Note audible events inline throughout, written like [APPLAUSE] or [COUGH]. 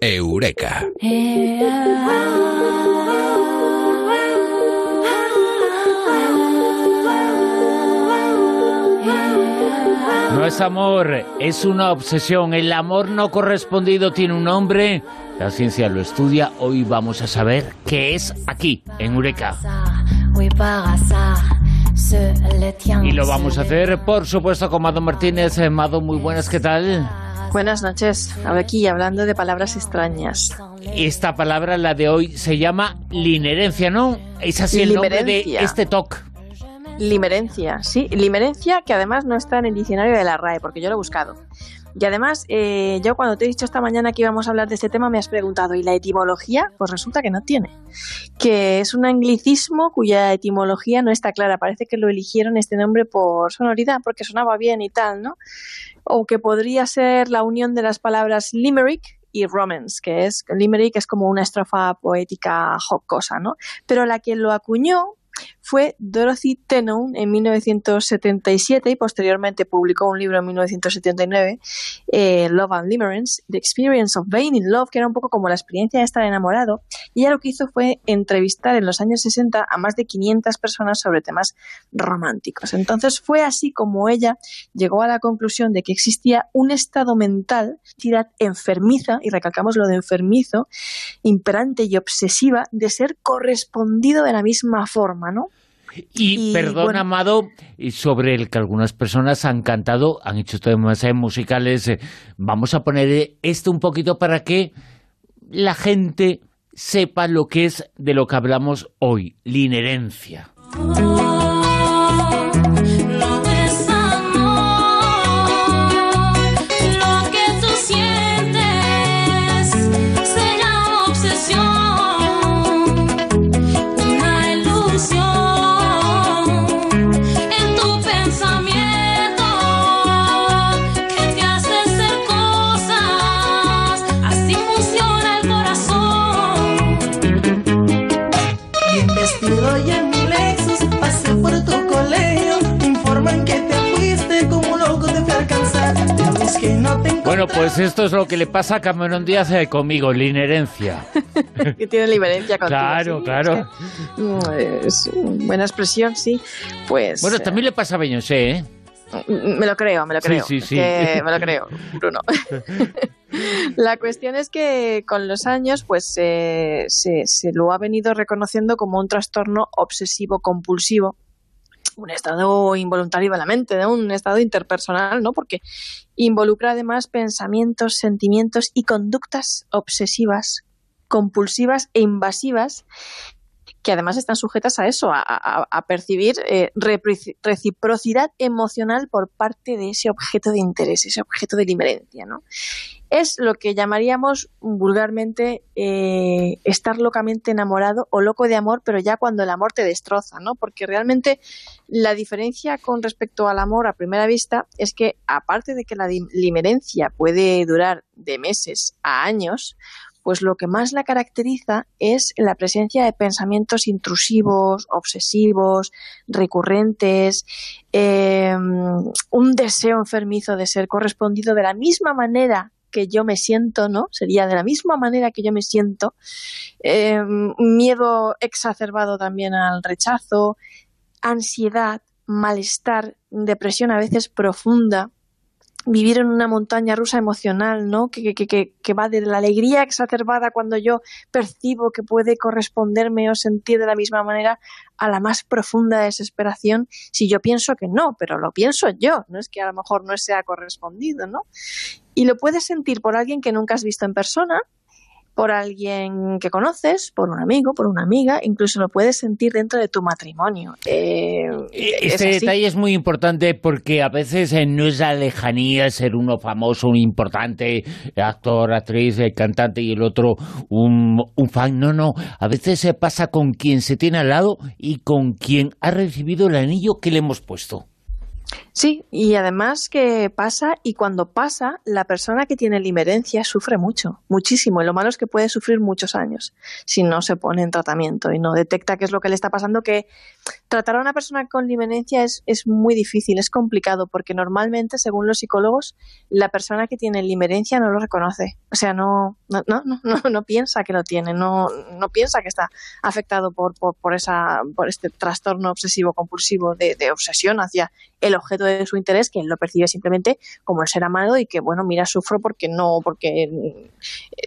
Eureka. No es amor, es una obsesión. El amor no correspondido tiene un nombre. La ciencia lo estudia. Hoy vamos a saber qué es aquí, en Eureka. Y lo vamos a hacer, por supuesto, con Mado Martínez. Eh, Mado, muy buenas, ¿qué tal? Buenas noches. Ahora aquí hablando de palabras extrañas. Esta palabra, la de hoy, se llama linerencia, ¿no? Es así el nombre de este talk. Limerencia, sí, limerencia que además no está en el diccionario de la RAE, porque yo lo he buscado. Y además, eh, yo cuando te he dicho esta mañana que íbamos a hablar de este tema, me has preguntado, ¿y la etimología? Pues resulta que no tiene. Que es un anglicismo cuya etimología no está clara. Parece que lo eligieron este nombre por sonoridad, porque sonaba bien y tal, ¿no? O que podría ser la unión de las palabras limerick y romance, que es limerick es como una estrofa poética jocosa, ¿no? Pero la que lo acuñó fue Dorothy Tenon en 1977 y posteriormente publicó un libro en 1979, eh, Love and Limerence, The Experience of Being in Love, que era un poco como la experiencia de estar enamorado. Y ella lo que hizo fue entrevistar en los años 60 a más de 500 personas sobre temas románticos. Entonces fue así como ella llegó a la conclusión de que existía un estado mental, enfermiza, y recalcamos lo de enfermizo, imperante y obsesiva, de ser correspondido de la misma forma, ¿no? Y, perdón, Amado, sobre el que algunas personas han cantado, han hecho temas musicales. Eh, vamos a poner esto un poquito para que la gente sepa lo que es de lo que hablamos hoy, la inherencia. Pues esto es lo que le pasa a Cameron Díaz eh, conmigo, la inherencia. [LAUGHS] que tiene la inherencia contigo. Claro, claro. Mm, es, buena expresión, sí. Pues. Bueno, también le pasa a Beyoncé, ¿eh? Me lo creo, me lo creo. Sí, sí, sí. me lo creo, Bruno. [LAUGHS] La cuestión es que con los años pues se, se lo ha venido reconociendo como un trastorno obsesivo compulsivo un estado involuntario de la mente, de un estado interpersonal, ¿no? Porque involucra además pensamientos, sentimientos y conductas obsesivas, compulsivas e invasivas que además están sujetas a eso, a, percibir eh, reciprocidad emocional por parte de ese objeto de interés, ese objeto de limerencia, ¿no? Es lo que llamaríamos vulgarmente eh, estar locamente enamorado o loco de amor, pero ya cuando el amor te destroza, ¿no? Porque realmente la diferencia con respecto al amor a primera vista es que, aparte de que la limerencia puede durar de meses a años, pues lo que más la caracteriza es la presencia de pensamientos intrusivos, obsesivos, recurrentes, em, un deseo enfermizo de ser correspondido de la misma manera que yo me siento, ¿no? Sería de la misma manera que yo me siento, em, miedo exacerbado también al rechazo, ansiedad, malestar, depresión a veces profunda, vivir en una montaña rusa emocional, ¿no? Que, que, que, que, va de la alegría exacerbada cuando yo percibo que puede corresponderme o sentir de la misma manera a la más profunda desesperación si yo pienso que no, pero lo pienso yo, no es que a lo mejor no sea correspondido, ¿no? Y lo puedes sentir por alguien que nunca has visto en persona, por alguien que conoces, por un amigo, por una amiga, incluso lo puedes sentir dentro de tu matrimonio. Eh, este detalle es muy importante porque a veces eh, no es la lejanía ser uno famoso, un importante actor, actriz, eh, cantante y el otro un, un fan. No, no. A veces se pasa con quien se tiene al lado y con quien ha recibido el anillo que le hemos puesto. Sí, y además que pasa y cuando pasa, la persona que tiene limerencia sufre mucho, muchísimo. Y lo malo es que puede sufrir muchos años si no se pone en tratamiento y no detecta qué es lo que le está pasando. Que tratar a una persona con limerencia es, es muy difícil, es complicado, porque normalmente, según los psicólogos, la persona que tiene limerencia no lo reconoce. O sea, no, no, no, no, no piensa que lo tiene, no, no piensa que está afectado por, por, por, esa, por este trastorno obsesivo compulsivo de, obsesión hacia el objeto su interés, que él lo percibe simplemente como el ser amado y que, bueno, mira, sufro porque no, porque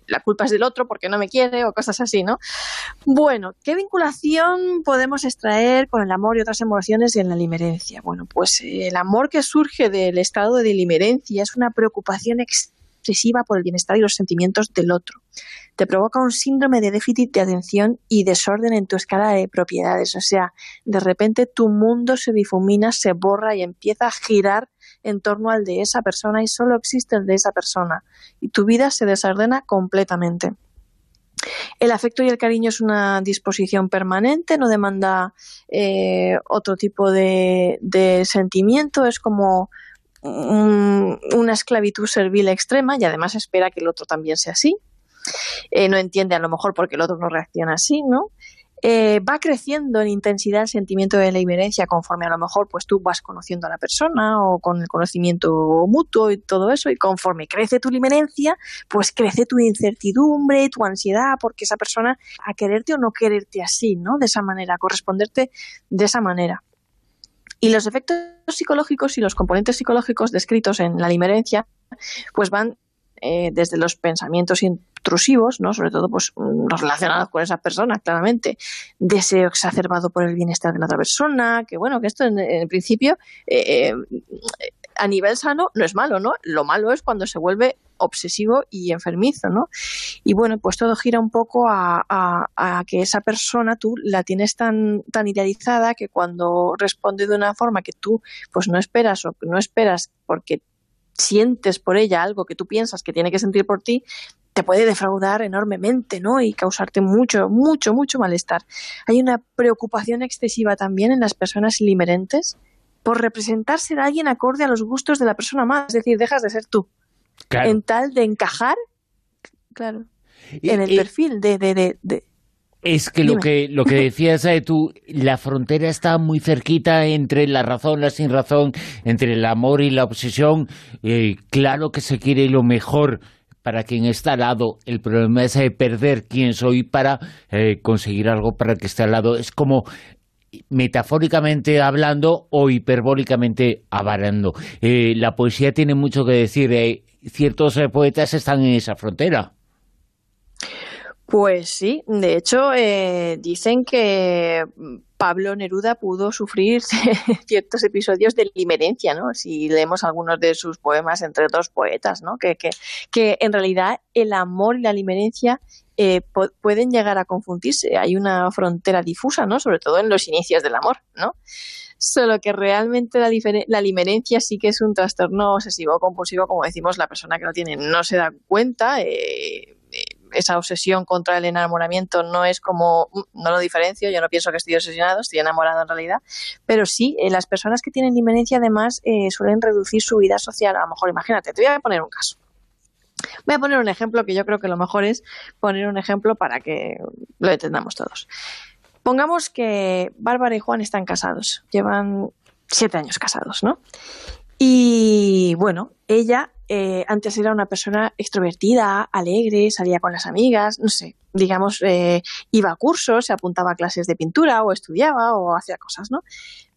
la culpa es del otro, porque no me quiere o cosas así, ¿no? Bueno, ¿qué vinculación podemos extraer con el amor y otras emociones en la limerencia? Bueno, pues el amor que surge del estado de limerencia es una preocupación excesiva por el bienestar y los sentimientos del otro te provoca un síndrome de déficit de atención y desorden en tu escala de propiedades. O sea, de repente tu mundo se difumina, se borra y empieza a girar en torno al de esa persona y solo existe el de esa persona. Y tu vida se desordena completamente. El afecto y el cariño es una disposición permanente, no demanda eh, otro tipo de, sentimiento, es como una esclavitud servil extrema y además espera que el otro también sea así. Eh, no entiende a lo mejor porque el otro no reacciona así, ¿no? Eh, va creciendo en intensidad el sentimiento de la inherencia conforme a lo mejor pues tú vas conociendo a la persona o con el conocimiento mutuo y todo eso y conforme crece tu limerencia pues crece tu incertidumbre, tu ansiedad porque esa persona a quererte o no quererte así, ¿no? De esa manera, corresponderte de esa manera. Y los efectos psicológicos y los componentes psicológicos descritos en la limerencia pues van eh, desde los pensamientos intrusivos, ¿no? sobre todo pues, los relacionados con esa persona, claramente, deseo exacerbado por el bienestar de la otra persona, que bueno, que esto en, principio eh, eh, a nivel sano no es malo, ¿no? Lo malo es cuando se vuelve obsesivo y enfermizo, ¿no? Y bueno, pues todo gira un poco a, a, que esa persona tú la tienes tan, tan idealizada que cuando responde de una forma que tú pues no esperas o no esperas porque sientes por ella algo que tú piensas que tiene que sentir por ti, te puede defraudar enormemente, ¿no? Y causarte mucho, mucho, mucho malestar. Hay una preocupación excesiva también en las personas limerentes por representar ser alguien acorde a los gustos de la persona más, es decir, dejas de ser tú. En tal de encajar, claro, en el perfil de, de, de es que lo que lo que decías eh, tú, la frontera está muy cerquita entre la razón, la sin razón, entre el amor y la obsesión. Eh, claro que se quiere lo mejor para quien está al lado. El problema es eh, perder quién soy para conseguir algo para el que está al lado. Es como metafóricamente hablando o hiperbólicamente avarando. la poesía tiene mucho que decir. ciertos poetas están en esa frontera. Pues sí, de hecho eh, dicen que Pablo Neruda pudo sufrir [LAUGHS] ciertos episodios de limerencia, ¿no? Si leemos algunos de sus poemas entre dos poetas, ¿no? Que, que, que en realidad el amor y la limerencia eh, pueden llegar a confundirse. Hay una frontera difusa, ¿no? Sobre todo en los inicios del amor, ¿no? Solo que realmente la, la limerencia sí que es un trastorno obsesivo compulsivo, como decimos, la persona que lo tiene no se da cuenta. Eh, esa obsesión contra el enamoramiento no es como, mm, no lo diferencio, yo no pienso que estoy obsesionado, estoy enamorado en realidad, pero sí, eh, las personas que tienen demencia además eh, suelen reducir su vida social, a lo mejor imagínate, te voy a poner un caso. Voy a poner un ejemplo que yo creo que lo mejor es poner un ejemplo para que lo entendamos todos. Pongamos que Bárbara y Juan están casados, llevan siete años casados, ¿no? Y bueno, ella eh, antes era una persona extrovertida, alegre, salía con las amigas, no sé, digamos, eh, iba a cursos, se apuntaba a clases de pintura o estudiaba o hacía cosas, ¿no?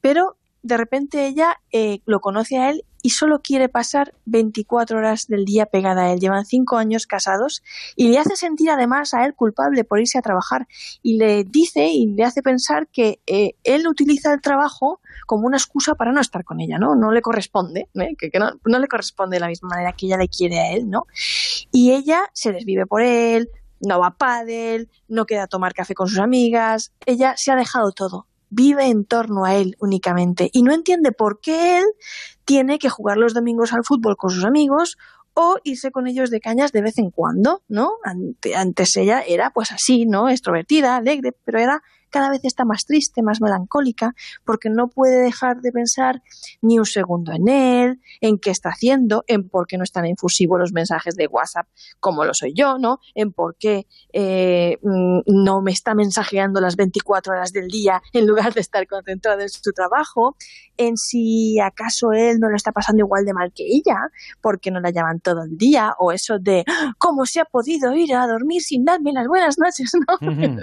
Pero de repente ella eh, lo conoce a él y solo quiere pasar 24 horas del día pegada a él. Llevan cinco años casados y le hace sentir además a él culpable por irse a trabajar y le dice y le hace pensar que eh, él utiliza el trabajo como una excusa para no estar con ella, ¿no? No le corresponde, ¿eh? que, no, no, le corresponde de la misma manera que ella le quiere a él, ¿no? Y ella se desvive por él, no va a pádel, no queda a tomar café con sus amigas, ella se ha dejado todo vive en torno a él únicamente y no entiende por qué él tiene que jugar los domingos al fútbol con sus amigos o irse con ellos de cañas de vez en cuando, ¿no? antes ella era pues así, ¿no? Extrovertida, alegre, pero era cada vez está más triste, más melancólica, porque no puede dejar de pensar ni un segundo en él, en qué está haciendo, en por qué no están infusivos los mensajes de WhatsApp como lo soy yo, ¿no? En por qué eh, mm, no me está mensajeando las 24 horas del día en lugar de estar concentrado en su trabajo, en si acaso él no lo está pasando igual de mal que ella, porque no la llaman todo el día, o eso de cómo se ha podido ir a dormir sin darme las buenas noches, ¿no? [LAUGHS]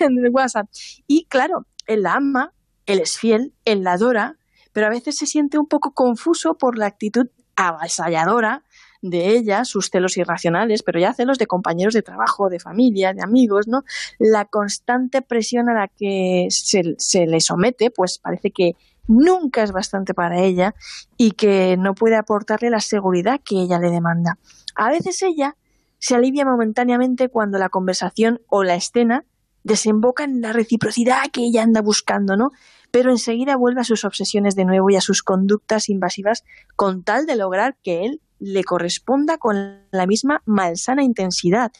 en el WhatsApp. Y claro, él la ama, él es fiel, él la adora, pero a veces se siente un poco confuso por la actitud avasalladora de ella, sus celos irracionales, pero ya celos de compañeros de trabajo, de familia, de amigos, ¿no? La constante presión a la que se, se le somete, pues parece que nunca es bastante para ella y que no puede aportarle la seguridad que ella le demanda. A veces ella se alivia momentáneamente cuando la conversación o la escena desemboca en la reciprocidad que ella anda buscando, ¿no? Pero enseguida vuelve a sus obsesiones de nuevo y a sus conductas invasivas con tal de lograr que él le corresponda con la misma malsana intensidad.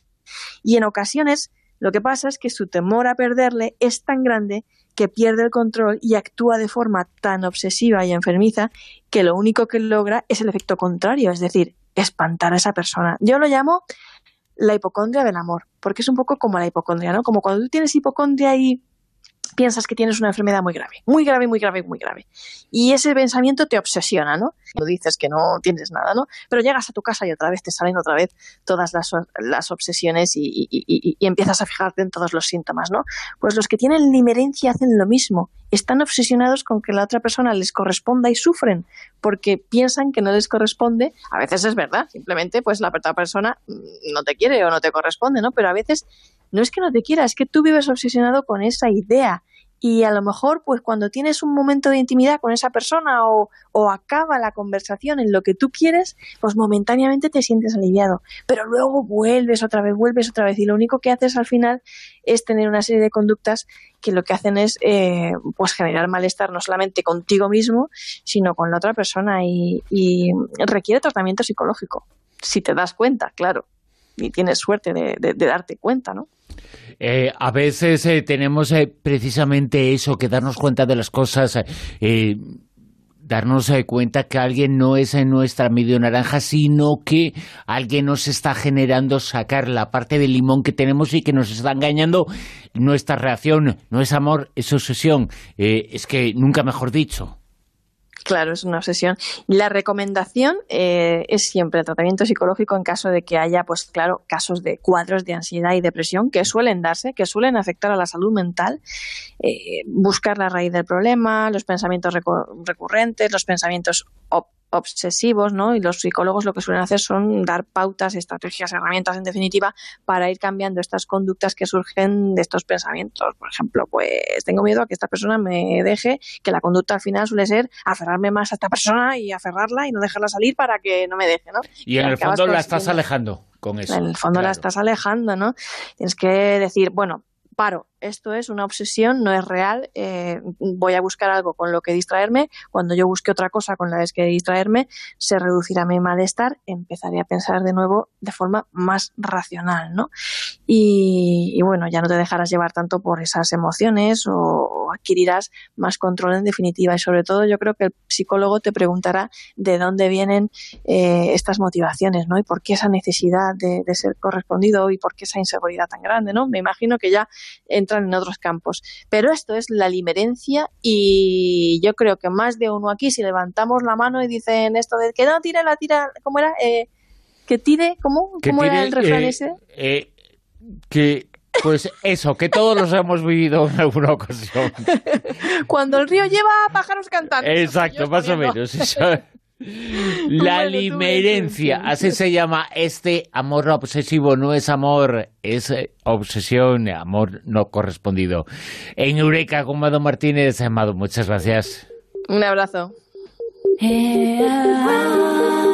Y en ocasiones lo que pasa es que su temor a perderle es tan grande que pierde el control y actúa de forma tan obsesiva y enfermiza que lo único que logra es el efecto contrario, es decir, espantar a esa persona. Yo lo llamo la hipocondria del amor, porque es un poco como la hipocondria, ¿no? Como cuando tú tienes hipocondria y piensas que tienes una enfermedad muy grave, muy grave, muy grave, muy grave. Y ese pensamiento te obsesiona, ¿no? Tú dices que no tienes nada, ¿no? Pero llegas a tu casa y otra vez te salen otra vez todas las, las obsesiones y, y, empiezas a fijarte en todos los síntomas, ¿no? Pues los que tienen limerencia hacen lo mismo. Están obsesionados con que la otra persona les corresponda y sufren porque piensan que no les corresponde. A veces es verdad, simplemente pues la otra persona no te quiere o no te corresponde, ¿no? Pero a veces no es que no te quiera, es que tú vives obsesionado con esa idea. Y a lo mejor pues cuando tienes un momento de intimidad con esa persona o, o, acaba la conversación en lo que tú quieres, pues momentáneamente te sientes aliviado, pero luego vuelves otra vez, vuelves otra vez. Y lo único que haces al final es tener una serie de conductas que lo que hacen es eh, pues generar malestar no solamente contigo mismo, sino con la otra persona. Y, y requiere tratamiento psicológico, si te das cuenta, claro, y tienes suerte de, darte cuenta, ¿no? Eh, a veces eh, tenemos eh, precisamente eso, que darnos cuenta de las cosas, darnos cuenta que alguien no es en nuestra medio naranja, sino que alguien nos está generando sacar la parte del limón que tenemos y que nos está engañando. Nuestra reacción no es amor, es obsesión. es que nunca mejor dicho. Claro, es una obsesión. La recomendación eh, es siempre el tratamiento psicológico en caso de que haya, pues claro, casos de cuadros de ansiedad y depresión que suelen darse, que suelen afectar a la salud mental. Eh, buscar la raíz del problema, los pensamientos recurrentes, los pensamientos obsesivos, ¿no? Y los psicólogos lo que suelen hacer son dar pautas, estrategias, herramientas, en definitiva, para ir cambiando estas conductas que surgen de estos pensamientos. Por ejemplo, pues tengo miedo a que esta persona me deje, que la conducta al final suele ser aferrarme más a esta persona y aferrarla y no dejarla salir para que no me deje, ¿no? Y en el fondo la estás alejando con eso. En el fondo la estás alejando, ¿no? Tienes que decir, bueno, paro, esto es una obsesión, no es real, eh, voy a buscar algo con lo que distraerme, cuando yo busque otra cosa con la que distraerme, se reducirá mi malestar, empezaré a pensar de nuevo de forma más racional, ¿no? Y, bueno, ya no te dejarás llevar tanto por esas emociones o, adquirirás más control en definitiva y sobre todo yo creo que el psicólogo te preguntará de dónde vienen eh, estas motivaciones, ¿no? Y por qué esa necesidad de, de ser correspondido y por qué esa inseguridad tan grande, ¿no? Me imagino que ya en otros campos. Pero esto es la limerencia y yo creo que más de uno aquí, si levantamos la mano y dicen esto de que no, tira la tira, ¿cómo era? Eh, que tire, ¿cómo? ¿Cómo era el refrán eh, ese? Eh, que pues eso, que todos los hemos vivido en alguna ocasión. [LAUGHS] Cuando el río lleva pájaros cantando. Exacto, más o menos. La limerencia, así se llama este amor obsesivo, no es amor, es eh, obsesión, amor no correspondido. En Eureka con Mado Martínez, Amado, muchas gracias. Un abrazo. Eh, ah.